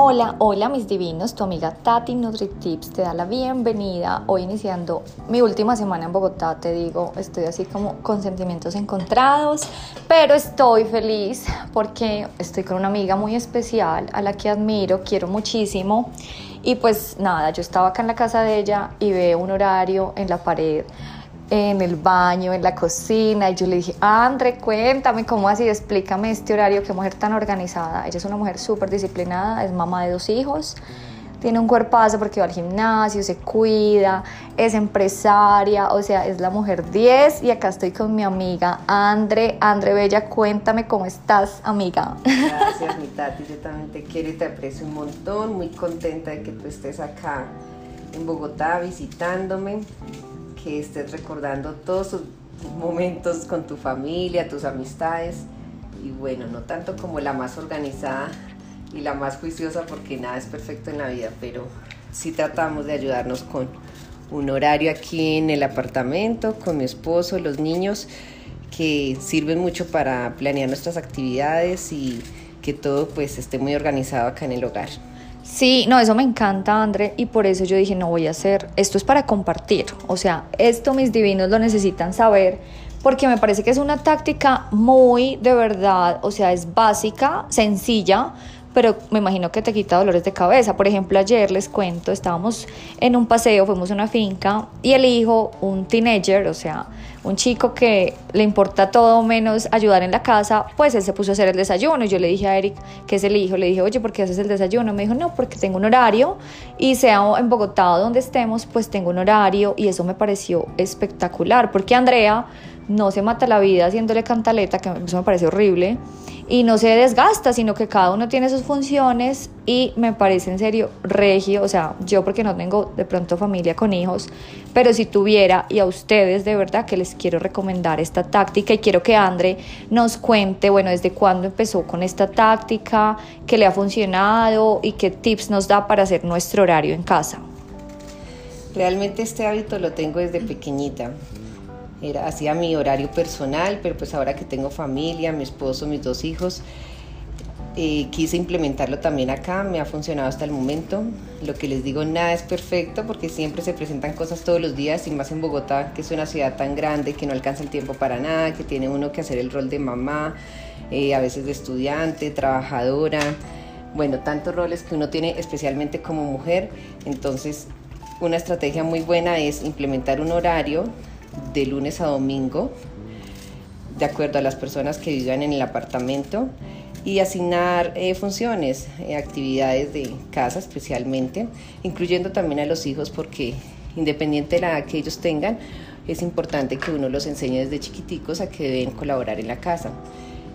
Hola, hola mis divinos, tu amiga Tati NutriTips te da la bienvenida. Hoy iniciando mi última semana en Bogotá, te digo, estoy así como con sentimientos encontrados, pero estoy feliz porque estoy con una amiga muy especial a la que admiro, quiero muchísimo. Y pues nada, yo estaba acá en la casa de ella y veo un horario en la pared en el baño, en la cocina, y yo le dije, Andre, cuéntame cómo así, explícame este horario, qué mujer tan organizada. Ella es una mujer súper disciplinada, es mamá de dos hijos, tiene un cuerpazo porque va al gimnasio, se cuida, es empresaria, o sea, es la mujer 10 y acá estoy con mi amiga Andre. Andre Bella, cuéntame cómo estás, amiga. Gracias, mi Tati, yo también te quiero y te aprecio un montón, muy contenta de que tú estés acá en Bogotá visitándome que estés recordando todos tus momentos con tu familia, tus amistades y bueno, no tanto como la más organizada y la más juiciosa porque nada es perfecto en la vida, pero sí tratamos de ayudarnos con un horario aquí en el apartamento, con mi esposo, los niños, que sirven mucho para planear nuestras actividades y que todo pues esté muy organizado acá en el hogar. Sí, no, eso me encanta, André, y por eso yo dije, no voy a hacer, esto es para compartir, o sea, esto mis divinos lo necesitan saber, porque me parece que es una táctica muy de verdad, o sea, es básica, sencilla, pero me imagino que te quita dolores de cabeza. Por ejemplo, ayer les cuento, estábamos en un paseo, fuimos a una finca y el hijo, un teenager, o sea, un chico que le importa todo menos ayudar en la casa, pues él se puso a hacer el desayuno. Y yo le dije a Eric, que es el hijo, le dije, oye, ¿por qué haces el desayuno? Me dijo, no, porque tengo un horario y sea en Bogotá donde estemos, pues tengo un horario y eso me pareció espectacular, porque Andrea no se mata la vida haciéndole cantaleta, que eso me parece horrible y no se desgasta, sino que cada uno tiene sus funciones y me parece en serio regio, o sea, yo porque no tengo de pronto familia con hijos, pero si tuviera y a ustedes de verdad que les quiero recomendar esta táctica y quiero que Andre nos cuente, bueno, desde cuándo empezó con esta táctica, qué le ha funcionado y qué tips nos da para hacer nuestro horario en casa. Realmente este hábito lo tengo desde pequeñita hacía mi horario personal, pero pues ahora que tengo familia, mi esposo, mis dos hijos, eh, quise implementarlo también acá, me ha funcionado hasta el momento. Lo que les digo, nada es perfecto porque siempre se presentan cosas todos los días y más en Bogotá, que es una ciudad tan grande que no alcanza el tiempo para nada, que tiene uno que hacer el rol de mamá, eh, a veces de estudiante, trabajadora, bueno, tantos roles que uno tiene especialmente como mujer. Entonces, una estrategia muy buena es implementar un horario de lunes a domingo, de acuerdo a las personas que vivan en el apartamento, y asignar eh, funciones, eh, actividades de casa especialmente, incluyendo también a los hijos, porque independiente de la que ellos tengan, es importante que uno los enseñe desde chiquiticos a que deben colaborar en la casa.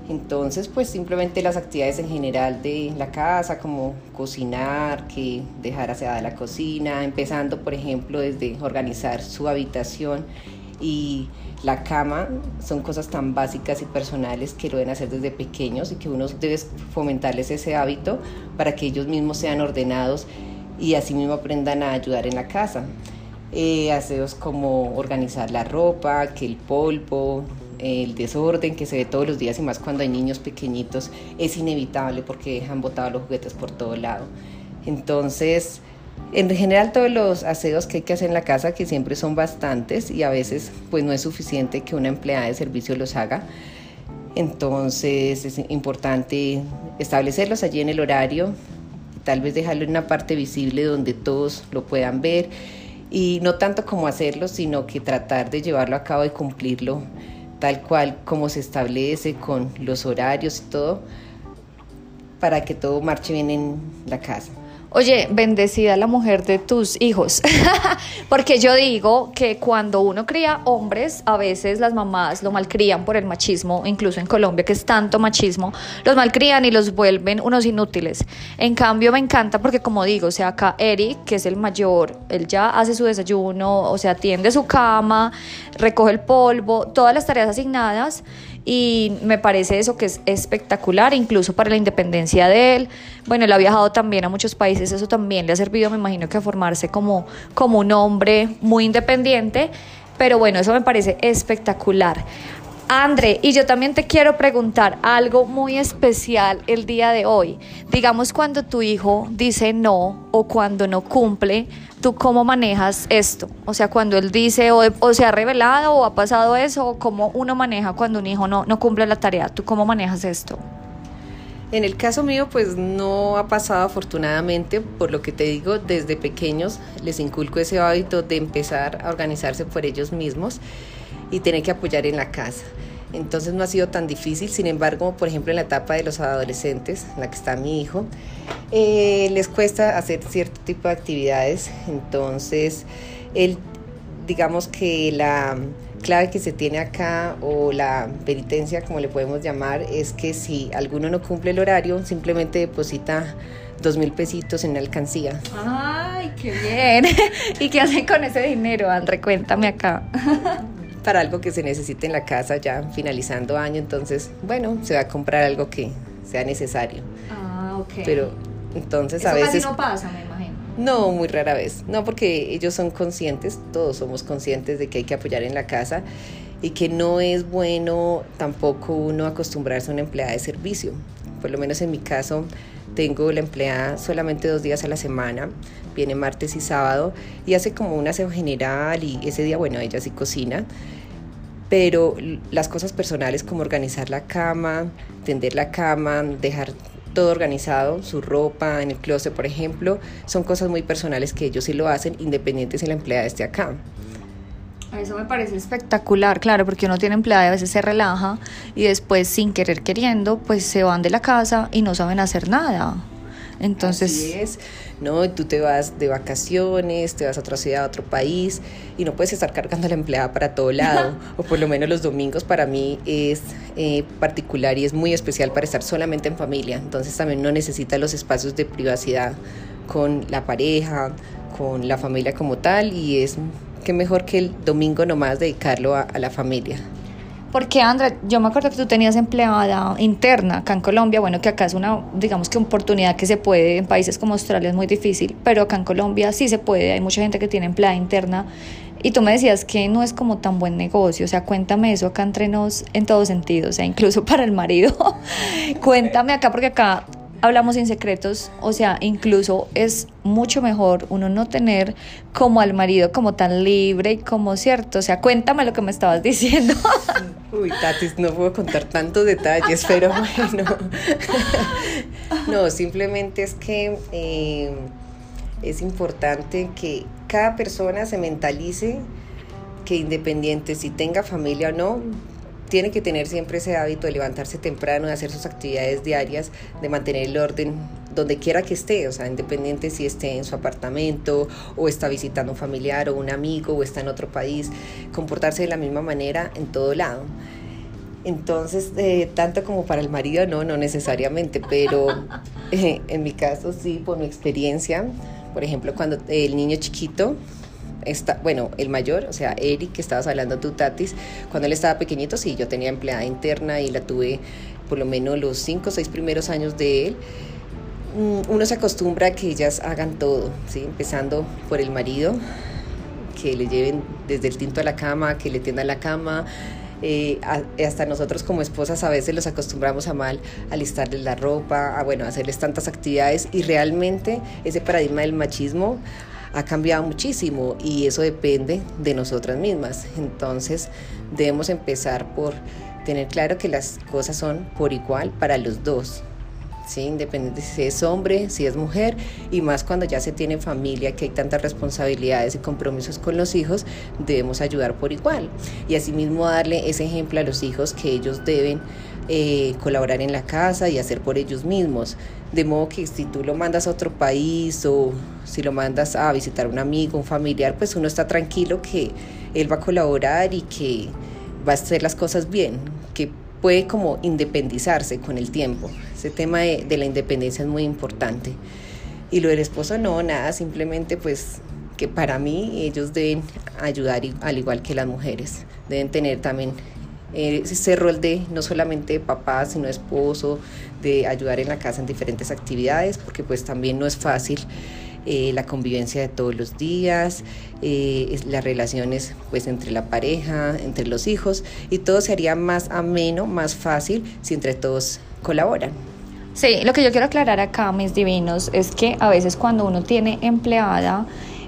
Entonces, pues simplemente las actividades en general de la casa, como cocinar, que dejar aseada la cocina, empezando, por ejemplo, desde organizar su habitación y la cama son cosas tan básicas y personales que lo deben hacer desde pequeños y que uno debe fomentarles ese hábito para que ellos mismos sean ordenados y así mismo aprendan a ayudar en la casa. Eh, aseos como organizar la ropa, que el polvo, el desorden que se ve todos los días y más cuando hay niños pequeñitos es inevitable porque dejan botados los juguetes por todo lado. Entonces, en general todos los aseos que hay que hacer en la casa, que siempre son bastantes y a veces pues no es suficiente que una empleada de servicio los haga. Entonces es importante establecerlos allí en el horario, tal vez dejarlo en una parte visible donde todos lo puedan ver y no tanto como hacerlo, sino que tratar de llevarlo a cabo y cumplirlo tal cual como se establece con los horarios y todo, para que todo marche bien en la casa. Oye, bendecida la mujer de tus hijos, porque yo digo que cuando uno cría hombres, a veces las mamás lo malcrían por el machismo, incluso en Colombia, que es tanto machismo, los malcrían y los vuelven unos inútiles. En cambio, me encanta porque, como digo, o sea, acá Eric, que es el mayor, él ya hace su desayuno, o sea, atiende su cama, recoge el polvo, todas las tareas asignadas y me parece eso que es espectacular, incluso para la independencia de él. Bueno, él ha viajado también a muchos países, eso también le ha servido, me imagino que a formarse como, como un hombre muy independiente, pero bueno, eso me parece espectacular. Andre, y yo también te quiero preguntar algo muy especial el día de hoy. Digamos cuando tu hijo dice no o cuando no cumple, ¿tú cómo manejas esto? O sea, cuando él dice o, se ha revelado o ha pasado eso, o cómo uno maneja cuando un hijo no, no cumple la tarea, ¿tú cómo manejas esto? En el caso mío, pues no ha pasado afortunadamente, por lo que te digo, desde pequeños les inculco ese hábito de empezar a organizarse por ellos mismos y tener que apoyar en la casa. Entonces no ha sido tan difícil, sin embargo, por ejemplo, en la etapa de los adolescentes, en la que está mi hijo, eh, les cuesta hacer cierto tipo de actividades. Entonces, él, digamos que la clave que se tiene acá o la penitencia, como le podemos llamar, es que si alguno no cumple el horario, simplemente deposita dos mil pesitos en la alcancía. ¡Ay, qué bien! ¿Y qué hacen con ese dinero, André? Cuéntame acá. Para algo que se necesite en la casa ya finalizando año, entonces, bueno, se va a comprar algo que sea necesario. Ah, ok. Pero entonces a veces... no pasa, me imagino. No, muy rara vez. No, porque ellos son conscientes, todos somos conscientes de que hay que apoyar en la casa y que no es bueno tampoco uno acostumbrarse a una empleada de servicio. Por lo menos en mi caso, tengo la empleada solamente dos días a la semana, viene martes y sábado y hace como un aseo general y ese día, bueno, ella sí cocina. Pero las cosas personales como organizar la cama, tender la cama, dejar todo organizado, su ropa en el closet, por ejemplo, son cosas muy personales que ellos sí lo hacen, independientes si la empleada esté acá. Eso me parece espectacular, claro, porque uno tiene empleada y a veces se relaja y después sin querer queriendo, pues se van de la casa y no saben hacer nada. Entonces, Así es. ¿no? Tú te vas de vacaciones, te vas a otra ciudad, a otro país y no puedes estar cargando a la empleada para todo lado, o por lo menos los domingos para mí es eh, particular y es muy especial para estar solamente en familia, entonces también no necesita los espacios de privacidad con la pareja, con la familia como tal y es que mejor que el domingo nomás dedicarlo a la familia. Porque, Andra, yo me acuerdo que tú tenías empleada interna acá en Colombia, bueno, que acá es una, digamos que oportunidad que se puede, en países como Australia es muy difícil, pero acá en Colombia sí se puede, hay mucha gente que tiene empleada interna. Y tú me decías que no es como tan buen negocio, o sea, cuéntame eso acá entre nos en todo sentido, o sea, incluso para el marido. cuéntame acá, porque acá hablamos sin secretos, o sea, incluso es mucho mejor uno no tener como al marido como tan libre y como cierto, o sea, cuéntame lo que me estabas diciendo. Uy, Tatis, no puedo contar tantos detalles, pero bueno. no, simplemente es que eh, es importante que cada persona se mentalice que independiente si tenga familia o no, tiene que tener siempre ese hábito de levantarse temprano, de hacer sus actividades diarias, de mantener el orden donde quiera que esté, o sea, independiente si esté en su apartamento o está visitando un familiar o un amigo o está en otro país, comportarse de la misma manera en todo lado. Entonces, eh, tanto como para el marido, no, no necesariamente, pero eh, en mi caso sí, por mi experiencia, por ejemplo, cuando el niño chiquito bueno, el mayor, o sea, Eric, que estabas hablando tú, Tatis, cuando él estaba pequeñito, sí, yo tenía empleada interna y la tuve por lo menos los cinco o seis primeros años de él. Mm, uno se acostumbra a que ellas hagan todo, ¿sí? empezando por el marido, que le lleven desde el tinto a la cama, que le tiendan la cama, eh, hasta nosotros como esposas a veces los acostumbramos a mal a la ropa, a bueno, hacerles tantas actividades y realmente ese paradigma del machismo ha cambiado muchísimo y eso depende de nosotras mismas. Entonces debemos empezar por tener claro que las cosas son por igual para los dos. ¿sí? independiente si es hombre, si es mujer, y más cuando ya se tiene familia, que hay tantas responsabilidades y compromisos con los hijos, debemos ayudar por igual. Y asimismo darle ese ejemplo a los hijos que ellos deben eh, colaborar en la casa y hacer por ellos mismos. De modo que si tú lo mandas a otro país o si lo mandas a visitar a un amigo, un familiar, pues uno está tranquilo que él va a colaborar y que va a hacer las cosas bien, que puede como independizarse con el tiempo. Ese tema de, la independencia es muy importante. Y lo del esposo no, nada, simplemente pues que para mí ellos deben ayudar al igual que las mujeres, deben tener también ese rol de no solamente papá, sino esposo, de ayudar en la casa en diferentes actividades, porque pues también no es fácil eh, la convivencia de todos los días, eh, las relaciones pues entre la pareja, entre los hijos y todo sería más ameno, más fácil si entre todos colaboran. Sí, lo que yo quiero aclarar acá, mis divinos, es que a veces cuando uno tiene empleada,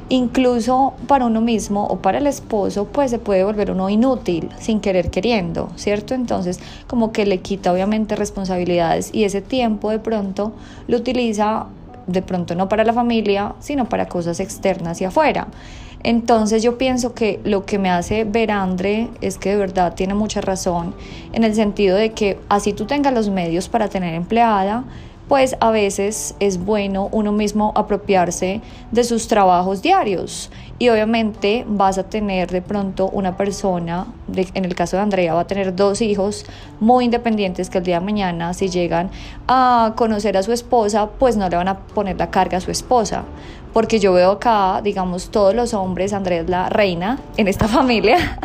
incluso para uno mismo o para el esposo, pues se puede volver uno inútil sin querer queriendo, ¿cierto? Entonces, como que le quita obviamente responsabilidades y ese tiempo de pronto lo utiliza de pronto no para la familia, sino para cosas externas y afuera. Entonces yo pienso que lo que me hace ver a André es que de verdad tiene mucha razón en el sentido de que así tú tengas los medios para tener empleada, pues a veces es bueno uno mismo apropiarse de sus trabajos diarios. Y obviamente vas a tener de pronto una persona, en el caso de Andrea, va a tener dos hijos muy independientes que el día de mañana, si llegan a conocer a su esposa, pues no le van a poner la carga a su esposa. Porque yo veo acá, digamos, todos los hombres, Andrea es la reina en esta familia.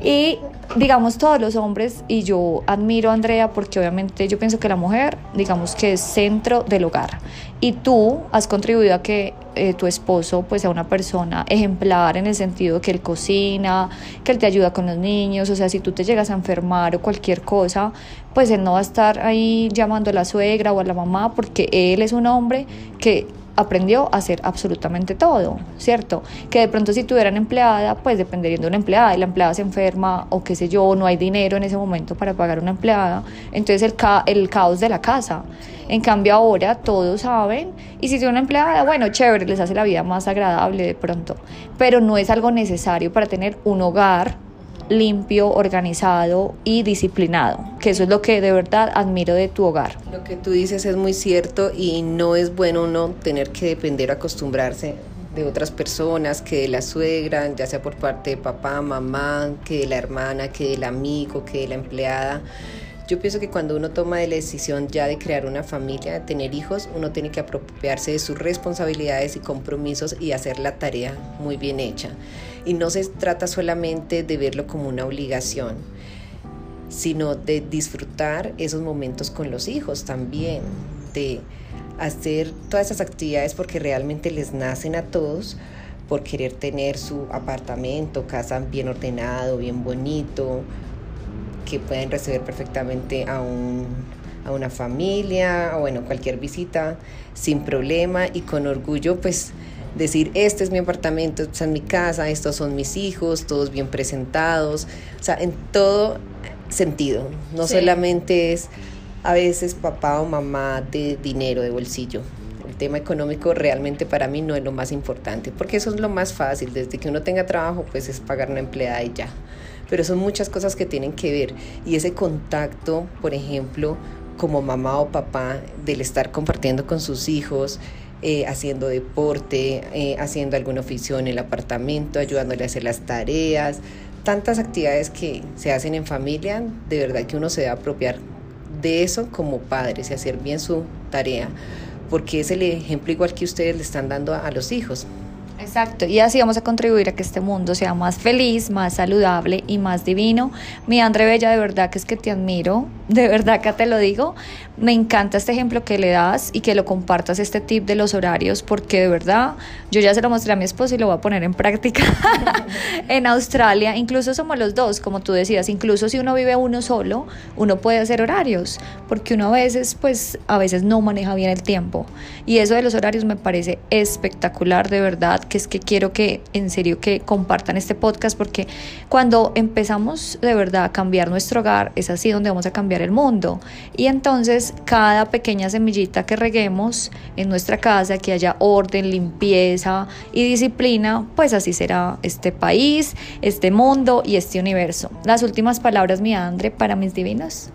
y digamos todos los hombres y yo admiro a Andrea porque obviamente yo pienso que la mujer digamos que es centro del hogar. Y tú has contribuido a que eh, tu esposo pues sea una persona ejemplar en el sentido que él cocina, que él te ayuda con los niños, o sea, si tú te llegas a enfermar o cualquier cosa, pues él no va a estar ahí llamando a la suegra o a la mamá porque él es un hombre que aprendió a hacer absolutamente todo, ¿cierto? Que de pronto si tuvieran empleada, pues dependería de una empleada y la empleada se enferma o qué sé yo, no hay dinero en ese momento para pagar una empleada, entonces el, el caos de la casa. En cambio ahora todos saben y si tiene una empleada, bueno, chévere, les hace la vida más agradable de pronto, pero no es algo necesario para tener un hogar limpio, organizado y disciplinado, que eso es lo que de verdad admiro de tu hogar. Lo que tú dices es muy cierto y no es bueno uno tener que depender acostumbrarse de otras personas, que de la suegra, ya sea por parte de papá, mamá, que de la hermana, que del amigo, que de la empleada. Yo pienso que cuando uno toma la decisión ya de crear una familia, de tener hijos, uno tiene que apropiarse de sus responsabilidades y compromisos y hacer la tarea muy bien hecha. Y no se trata solamente de verlo como una obligación, sino de disfrutar esos momentos con los hijos también, de hacer todas esas actividades porque realmente les nacen a todos por querer tener su apartamento, casa bien ordenado, bien bonito, que pueden recibir perfectamente a, un, a una familia o bueno, cualquier visita sin problema y con orgullo pues decir, este es mi apartamento, esta es mi casa, estos son mis hijos, todos bien presentados, o sea, en todo sentido, no solamente es a veces papá o mamá de dinero, de bolsillo. El tema económico realmente para mí no es lo más importante, porque eso es lo más fácil, desde que uno tenga trabajo pues es pagar una empleada y ya. Pero son muchas cosas que tienen que ver. Y ese contacto, por ejemplo, como mamá o papá, del estar compartiendo con sus hijos, eh, haciendo deporte, eh, haciendo algún oficio en el apartamento, ayudándole a hacer las tareas, tantas actividades que se hacen en familia, de verdad que uno se debe apropiar de eso como padres y hacer bien su tarea, porque es el ejemplo igual que ustedes le están dando a los hijos. Exacto, y así vamos a contribuir a que este mundo sea más feliz, más saludable y más divino. Mi André Bella, de verdad que es que te admiro, de verdad que te lo digo. Me encanta este ejemplo que le das y que lo compartas este tip de los horarios, porque de verdad yo ya se lo mostré a mi esposo y lo voy a poner en práctica en Australia. Incluso somos los dos, como tú decías, incluso si uno vive uno solo, uno puede hacer horarios, porque uno a veces, pues, a veces no maneja bien el tiempo. Y eso de los horarios me parece espectacular, de verdad que es que quiero que en serio que compartan este podcast porque cuando empezamos de verdad a cambiar nuestro hogar es así donde vamos a cambiar el mundo y entonces cada pequeña semillita que reguemos en nuestra casa que haya orden, limpieza y disciplina pues así será este país, este mundo y este universo. Las últimas palabras mi Andre para mis divinos.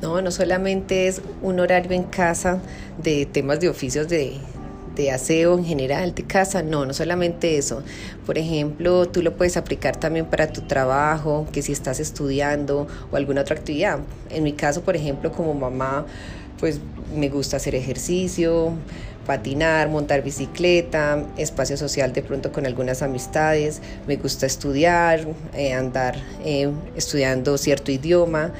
No, no solamente es un horario en casa de temas de oficios de, de aseo en general, de casa, no, no solamente eso. Por ejemplo, tú lo puedes aplicar también para tu trabajo, que si estás estudiando o alguna otra actividad. En mi caso, por ejemplo, como mamá, pues me gusta hacer ejercicio, patinar, montar bicicleta, espacio social de pronto con algunas amistades, me gusta estudiar, eh, andar eh, estudiando cierto idioma,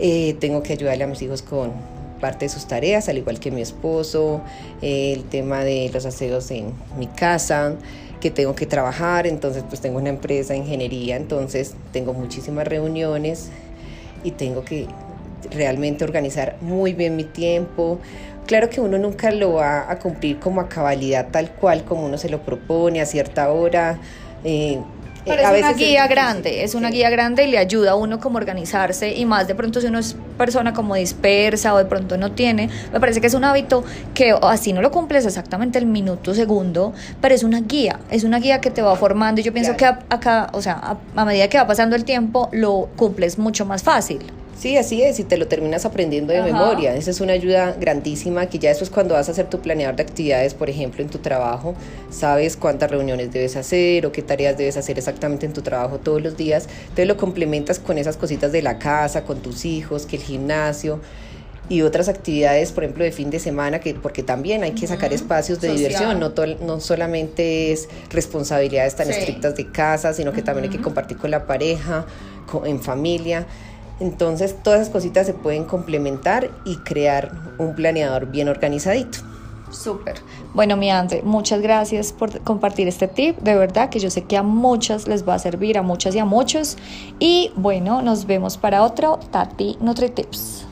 eh, tengo que ayudarle a mis hijos con parte de sus tareas, al igual que mi esposo, el tema de los aseos en mi casa, que tengo que trabajar, entonces pues tengo una empresa de ingeniería, entonces tengo muchísimas reuniones y tengo que realmente organizar muy bien mi tiempo. Claro que uno nunca lo va a cumplir como a cabalidad tal cual como uno se lo propone a cierta hora. Eh, pero es una guía grande, es una guía grande y le ayuda a uno como organizarse y más de pronto si uno es persona como dispersa o de pronto no tiene, me parece que es un hábito que así no lo cumples exactamente el minuto segundo, pero es una guía, es una guía que te va formando y yo pienso que acá, o sea, a medida que va pasando el tiempo lo cumples mucho más fácil. Sí, así es, y te lo terminas aprendiendo de memoria. Esa es una ayuda grandísima que ya eso es cuando vas a hacer tu planeador de actividades, por ejemplo, en tu trabajo, sabes cuántas reuniones debes hacer o qué tareas debes hacer exactamente en tu trabajo todos los días. Entonces lo complementas con esas cositas de la casa, con tus hijos, que el gimnasio y otras actividades, por ejemplo, de fin de semana, que porque también hay que sacar espacios de diversión, no, no solamente es responsabilidades tan estrictas de casa, sino que también hay que compartir con la pareja, en familia. Entonces todas esas cositas se pueden complementar y crear un planeador bien organizadito. Súper. Bueno, mi Andre, muchas gracias por compartir este tip. De verdad que yo sé que a muchas les va a servir, a muchas y a muchos. Y bueno, nos vemos para otro Tati Nutri Tips.